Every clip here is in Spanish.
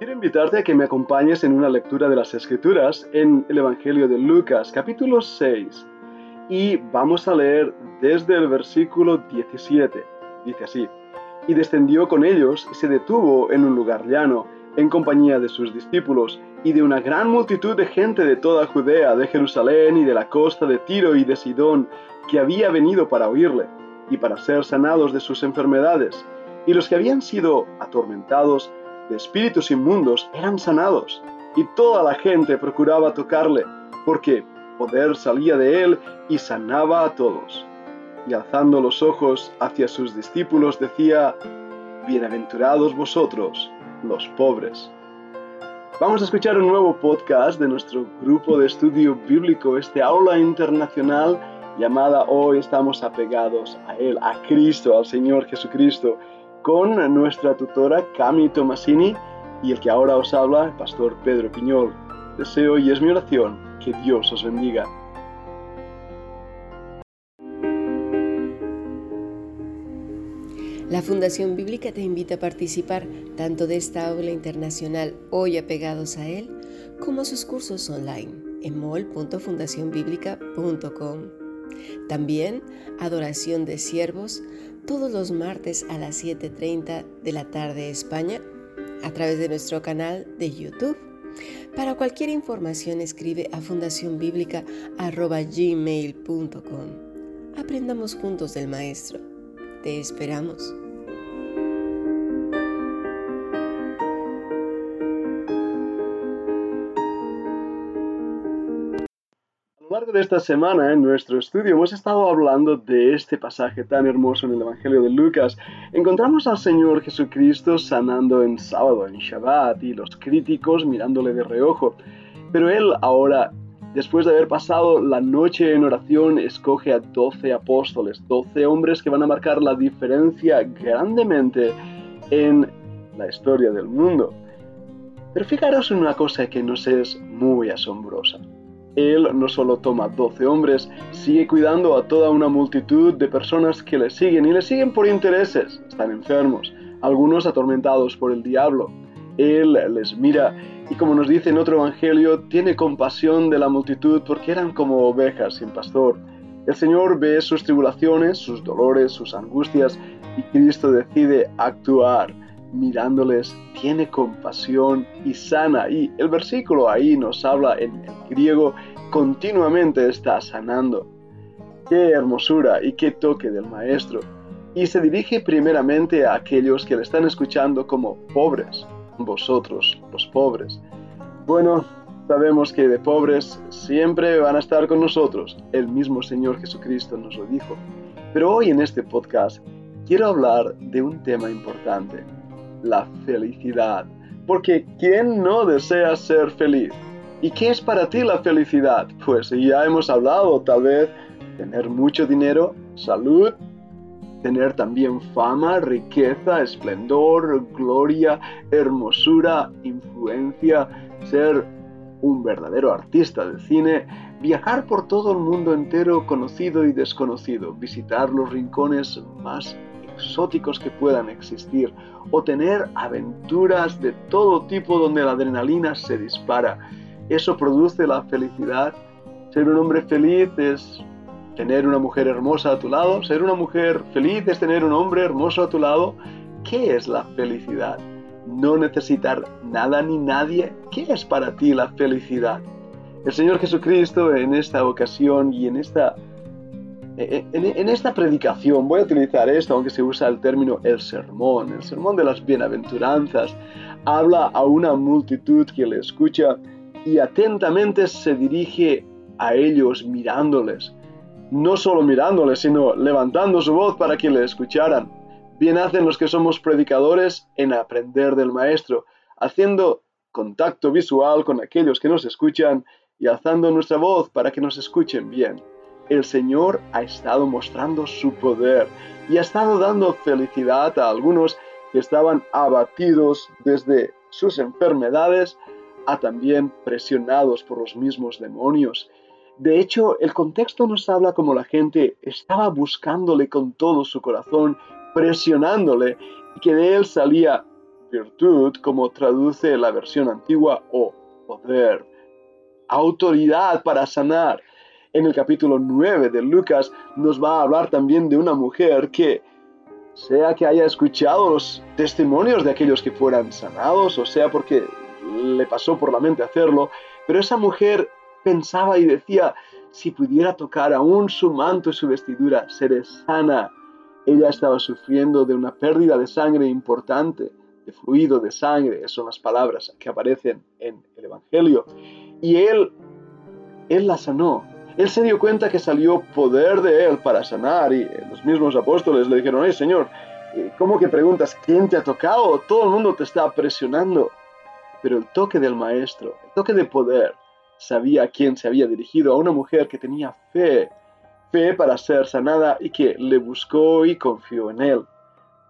Quiero invitarte a que me acompañes en una lectura de las Escrituras en el Evangelio de Lucas, capítulo 6. Y vamos a leer desde el versículo 17. Dice así, y descendió con ellos y se detuvo en un lugar llano, en compañía de sus discípulos y de una gran multitud de gente de toda Judea, de Jerusalén y de la costa de Tiro y de Sidón, que había venido para oírle y para ser sanados de sus enfermedades. Y los que habían sido atormentados de espíritus inmundos eran sanados, y toda la gente procuraba tocarle, porque poder salía de él y sanaba a todos. Y alzando los ojos hacia sus discípulos decía, Bienaventurados vosotros, los pobres. Vamos a escuchar un nuevo podcast de nuestro grupo de estudio bíblico, este aula internacional llamada Hoy estamos apegados a Él, a Cristo, al Señor Jesucristo con nuestra tutora Cami Tomasini y el que ahora os habla, el pastor Pedro Piñol. Deseo y es mi oración que Dios os bendiga. La Fundación Bíblica te invita a participar tanto de esta aula internacional hoy apegados a él, como sus cursos online en mol.fundacionbiblica.com. También adoración de siervos todos los martes a las 7.30 de la tarde España a través de nuestro canal de YouTube. Para cualquier información escribe a fundacionbiblica.gmail.com. Aprendamos juntos del Maestro. Te esperamos. De esta semana en nuestro estudio hemos estado hablando de este pasaje tan hermoso en el Evangelio de Lucas. Encontramos al Señor Jesucristo sanando en sábado, en Shabbat, y los críticos mirándole de reojo. Pero Él ahora, después de haber pasado la noche en oración, escoge a doce apóstoles, doce hombres que van a marcar la diferencia grandemente en la historia del mundo. Pero fijaros en una cosa que nos es muy asombrosa. Él no solo toma 12 hombres, sigue cuidando a toda una multitud de personas que le siguen y le siguen por intereses. Están enfermos, algunos atormentados por el diablo. Él les mira y como nos dice en otro evangelio, tiene compasión de la multitud porque eran como ovejas sin pastor. El Señor ve sus tribulaciones, sus dolores, sus angustias y Cristo decide actuar mirándoles, tiene compasión y sana. Y el versículo ahí nos habla en griego, continuamente está sanando. Qué hermosura y qué toque del Maestro. Y se dirige primeramente a aquellos que le están escuchando como pobres, vosotros los pobres. Bueno, sabemos que de pobres siempre van a estar con nosotros. El mismo Señor Jesucristo nos lo dijo. Pero hoy en este podcast quiero hablar de un tema importante la felicidad. Porque ¿quién no desea ser feliz? ¿Y qué es para ti la felicidad? Pues ya hemos hablado, tal vez tener mucho dinero, salud, tener también fama, riqueza, esplendor, gloria, hermosura, influencia, ser un verdadero artista de cine, viajar por todo el mundo entero conocido y desconocido, visitar los rincones más exóticos que puedan existir o tener aventuras de todo tipo donde la adrenalina se dispara. Eso produce la felicidad. Ser un hombre feliz es tener una mujer hermosa a tu lado. Ser una mujer feliz es tener un hombre hermoso a tu lado. ¿Qué es la felicidad? No necesitar nada ni nadie. ¿Qué es para ti la felicidad? El Señor Jesucristo en esta ocasión y en esta en, esta predicación voy a utilizar esto, aunque se usa el término el sermón, el sermón de las bienaventuranzas. Habla a una multitud que le escucha y atentamente se dirige a ellos mirándoles. No solo mirándoles, sino levantando su voz para que le escucharan. Bien hacen los que somos predicadores en aprender del Maestro, haciendo contacto visual con aquellos que nos escuchan y alzando nuestra voz para que nos escuchen bien el Señor ha estado mostrando su poder y ha estado dando felicidad a algunos que estaban abatidos desde sus enfermedades a también presionados por los mismos demonios. De hecho, el contexto nos habla como la gente estaba buscándole con todo su corazón, presionándole, y que de él salía virtud, como traduce la versión antigua, o poder, autoridad para sanar. En el capítulo 9 de Lucas nos va a hablar también de una mujer que, sea que haya escuchado los testimonios de aquellos que fueran sanados, o sea porque le pasó por la mente hacerlo, pero esa mujer pensaba y decía, si pudiera tocar aún su manto y su vestidura, seré sana. Ella estaba sufriendo de una pérdida de sangre importante, de fluido de sangre, son las palabras que aparecen en el Evangelio. Y él, él la sanó. Él se dio cuenta que salió poder de él para sanar y los mismos apóstoles le dijeron, ay Señor, eh, ¿cómo que preguntas quién te ha tocado? Todo el mundo te está presionando. Pero el toque del maestro, el toque de poder, sabía a quién se había dirigido, a una mujer que tenía fe, fe para ser sanada y que le buscó y confió en él.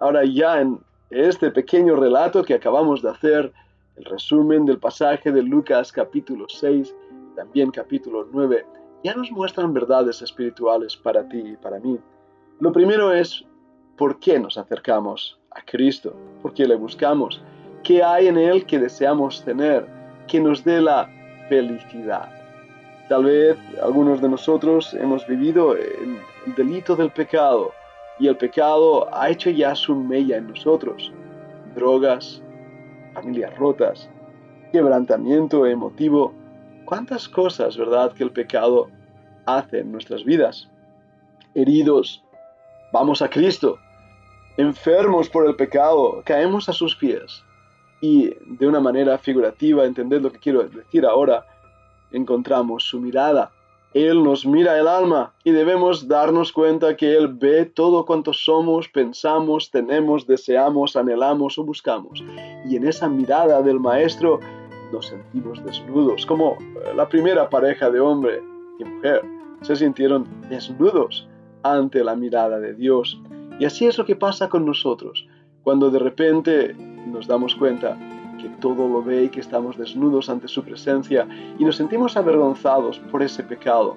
Ahora ya en este pequeño relato que acabamos de hacer, el resumen del pasaje de Lucas capítulo 6 y también capítulo 9, ya nos muestran verdades espirituales para ti y para mí. Lo primero es por qué nos acercamos a Cristo, por qué le buscamos, qué hay en Él que deseamos tener, que nos dé la felicidad. Tal vez algunos de nosotros hemos vivido el delito del pecado y el pecado ha hecho ya su mella en nosotros. Drogas, familias rotas, quebrantamiento emotivo, cuántas cosas, ¿verdad?, que el pecado hace en nuestras vidas. Heridos, vamos a Cristo. Enfermos por el pecado, caemos a sus pies y de una manera figurativa, entender lo que quiero decir ahora, encontramos su mirada. Él nos mira el alma y debemos darnos cuenta que Él ve todo cuanto somos, pensamos, tenemos, deseamos, anhelamos o buscamos. Y en esa mirada del Maestro nos sentimos desnudos, como la primera pareja de hombre y mujer se sintieron desnudos ante la mirada de Dios. Y así es lo que pasa con nosotros, cuando de repente nos damos cuenta que todo lo ve y que estamos desnudos ante su presencia y nos sentimos avergonzados por ese pecado.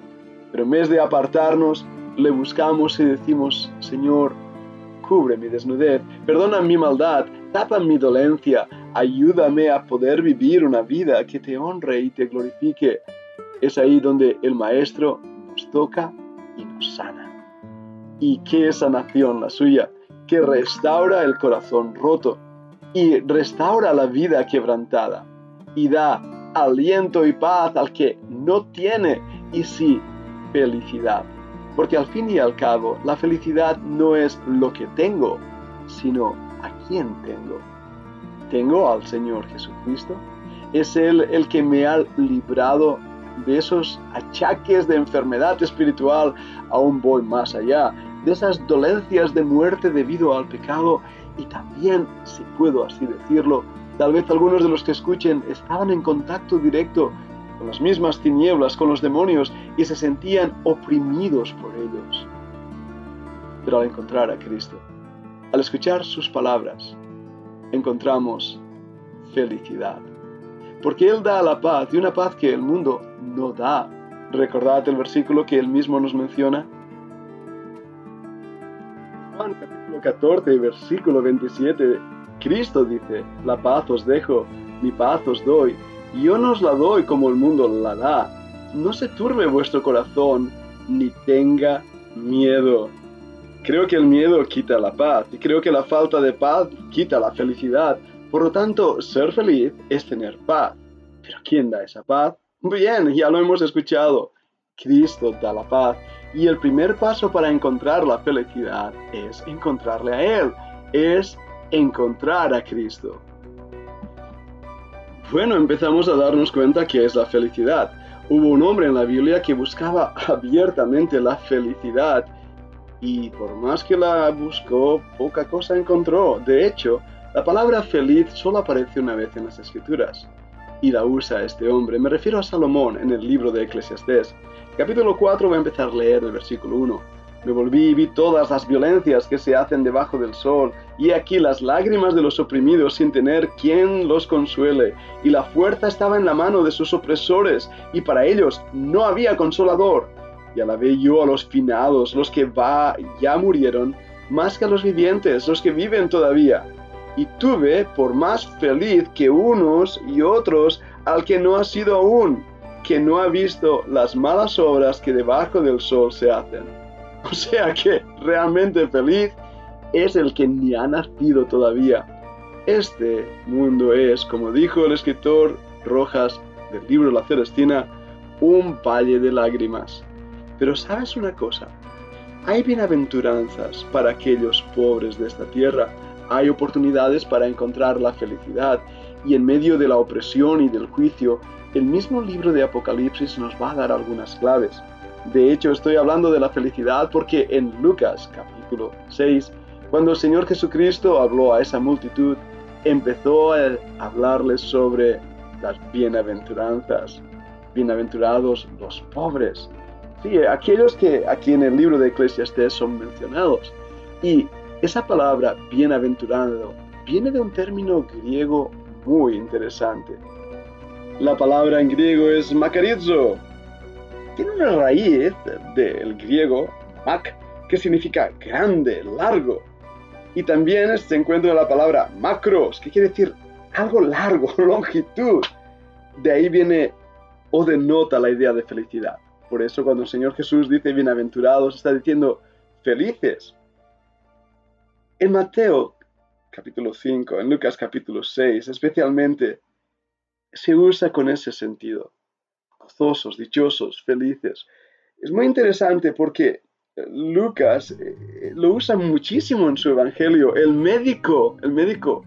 Pero en vez de apartarnos, le buscamos y decimos, Señor, cubre mi desnudez, perdona mi maldad, tapa mi dolencia, ayúdame a poder vivir una vida que te honre y te glorifique. Es ahí donde el Maestro nos toca y nos sana. ¿Y qué sanación la suya? Que restaura el corazón roto y restaura la vida quebrantada y da aliento y paz al que no tiene y sí felicidad. Porque al fin y al cabo la felicidad no es lo que tengo, sino quién tengo. Tengo al Señor Jesucristo. Es Él el que me ha librado de esos achaques de enfermedad espiritual. Aún voy más allá. De esas dolencias de muerte debido al pecado y también, si puedo así decirlo, tal vez algunos de los que escuchen estaban en contacto directo con las mismas tinieblas, con los demonios, y se sentían oprimidos por ellos. Pero al encontrar a Cristo, al escuchar sus palabras, encontramos felicidad. Porque Él da la paz y una paz que el mundo no da. Recordad el versículo que Él mismo nos menciona. Juan 14, versículo 27, Cristo dice, la paz os dejo, mi paz os doy, yo no os la doy como el mundo la da. No se turbe vuestro corazón, ni tenga miedo. Creo que el miedo quita la paz y creo que la falta de paz quita la felicidad. Por lo tanto, ser feliz es tener paz. Pero ¿quién da esa paz? Bien, ya lo hemos escuchado. Cristo da la paz. Y el primer paso para encontrar la felicidad es encontrarle a Él, es encontrar a Cristo. Bueno, empezamos a darnos cuenta que es la felicidad. Hubo un hombre en la Biblia que buscaba abiertamente la felicidad y por más que la buscó, poca cosa encontró. De hecho, la palabra feliz solo aparece una vez en las Escrituras y la usa este hombre. Me refiero a Salomón en el libro de Eclesiastés. Capítulo 4 voy a empezar a leer el versículo 1. Me volví y vi todas las violencias que se hacen debajo del sol, y aquí las lágrimas de los oprimidos sin tener quien los consuele, y la fuerza estaba en la mano de sus opresores, y para ellos no había consolador. Y alabé yo a los finados, los que va, ya murieron, más que a los vivientes, los que viven todavía y tuve por más feliz que unos y otros al que no ha sido aún, que no ha visto las malas obras que debajo del sol se hacen. O sea que realmente feliz es el que ni ha nacido todavía. Este mundo es, como dijo el escritor Rojas del libro La Celestina, un valle de lágrimas. Pero sabes una cosa, hay bienaventuranzas para aquellos pobres de esta tierra, hay oportunidades para encontrar la felicidad y en medio de la opresión y del juicio, el mismo libro de Apocalipsis nos va a dar algunas claves. De hecho, estoy hablando de la felicidad porque en Lucas capítulo 6, cuando el Señor Jesucristo habló a esa multitud, empezó a hablarles sobre las bienaventuranzas. Bienaventurados los pobres. Sí, aquellos que aquí en el libro de Eclesiastés son mencionados. Y esa palabra bienaventurado viene de un término griego muy interesante. La palabra en griego es makarizo. Tiene una raíz del griego mak, que significa grande, largo. Y también se encuentra la palabra macros, que quiere decir algo largo, longitud. De ahí viene o denota la idea de felicidad. Por eso cuando el Señor Jesús dice bienaventurados, está diciendo felices. En Mateo capítulo 5, en Lucas capítulo 6 especialmente, se usa con ese sentido. Gozosos, dichosos, felices. Es muy interesante porque Lucas eh, lo usa muchísimo en su evangelio. El médico, el médico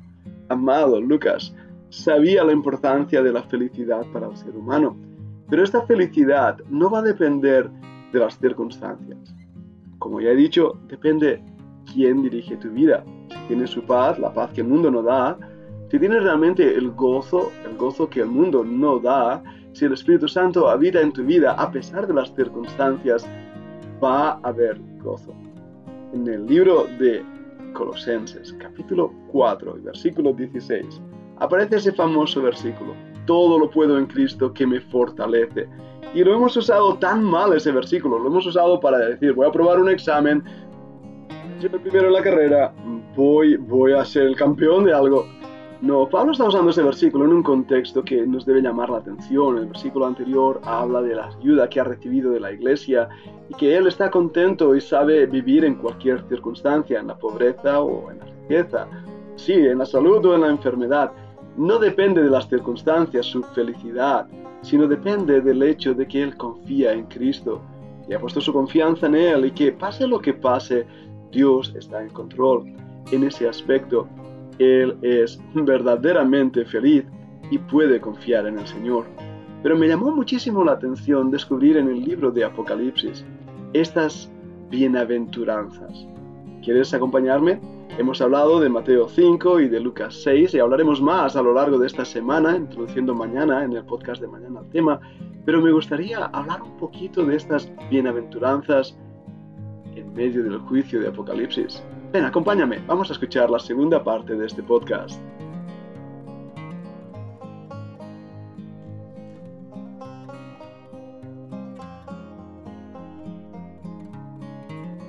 amado Lucas, sabía la importancia de la felicidad para el ser humano. Pero esta felicidad no va a depender de las circunstancias. Como ya he dicho, depende quién dirige tu vida. Si tienes su paz, la paz que el mundo no da, si tienes realmente el gozo, el gozo que el mundo no da, si el Espíritu Santo habita en tu vida a pesar de las circunstancias, va a haber gozo. En el libro de Colosenses, capítulo 4, versículo 16, aparece ese famoso versículo, todo lo puedo en Cristo que me fortalece. Y lo hemos usado tan mal ese versículo, lo hemos usado para decir, voy a probar un examen, yo primero en la carrera, voy, voy a ser el campeón de algo. No, Pablo está usando ese versículo en un contexto que nos debe llamar la atención. El versículo anterior habla de la ayuda que ha recibido de la iglesia y que él está contento y sabe vivir en cualquier circunstancia, en la pobreza o en la riqueza, sí, en la salud o en la enfermedad. No depende de las circunstancias su felicidad, sino depende del hecho de que él confía en Cristo y ha puesto su confianza en Él y que pase lo que pase, Dios está en control. En ese aspecto, Él es verdaderamente feliz y puede confiar en el Señor. Pero me llamó muchísimo la atención descubrir en el libro de Apocalipsis estas bienaventuranzas. ¿Quieres acompañarme? Hemos hablado de Mateo 5 y de Lucas 6 y hablaremos más a lo largo de esta semana, introduciendo mañana en el podcast de mañana el tema, pero me gustaría hablar un poquito de estas bienaventuranzas en medio del juicio de Apocalipsis. Ven, acompáñame, vamos a escuchar la segunda parte de este podcast.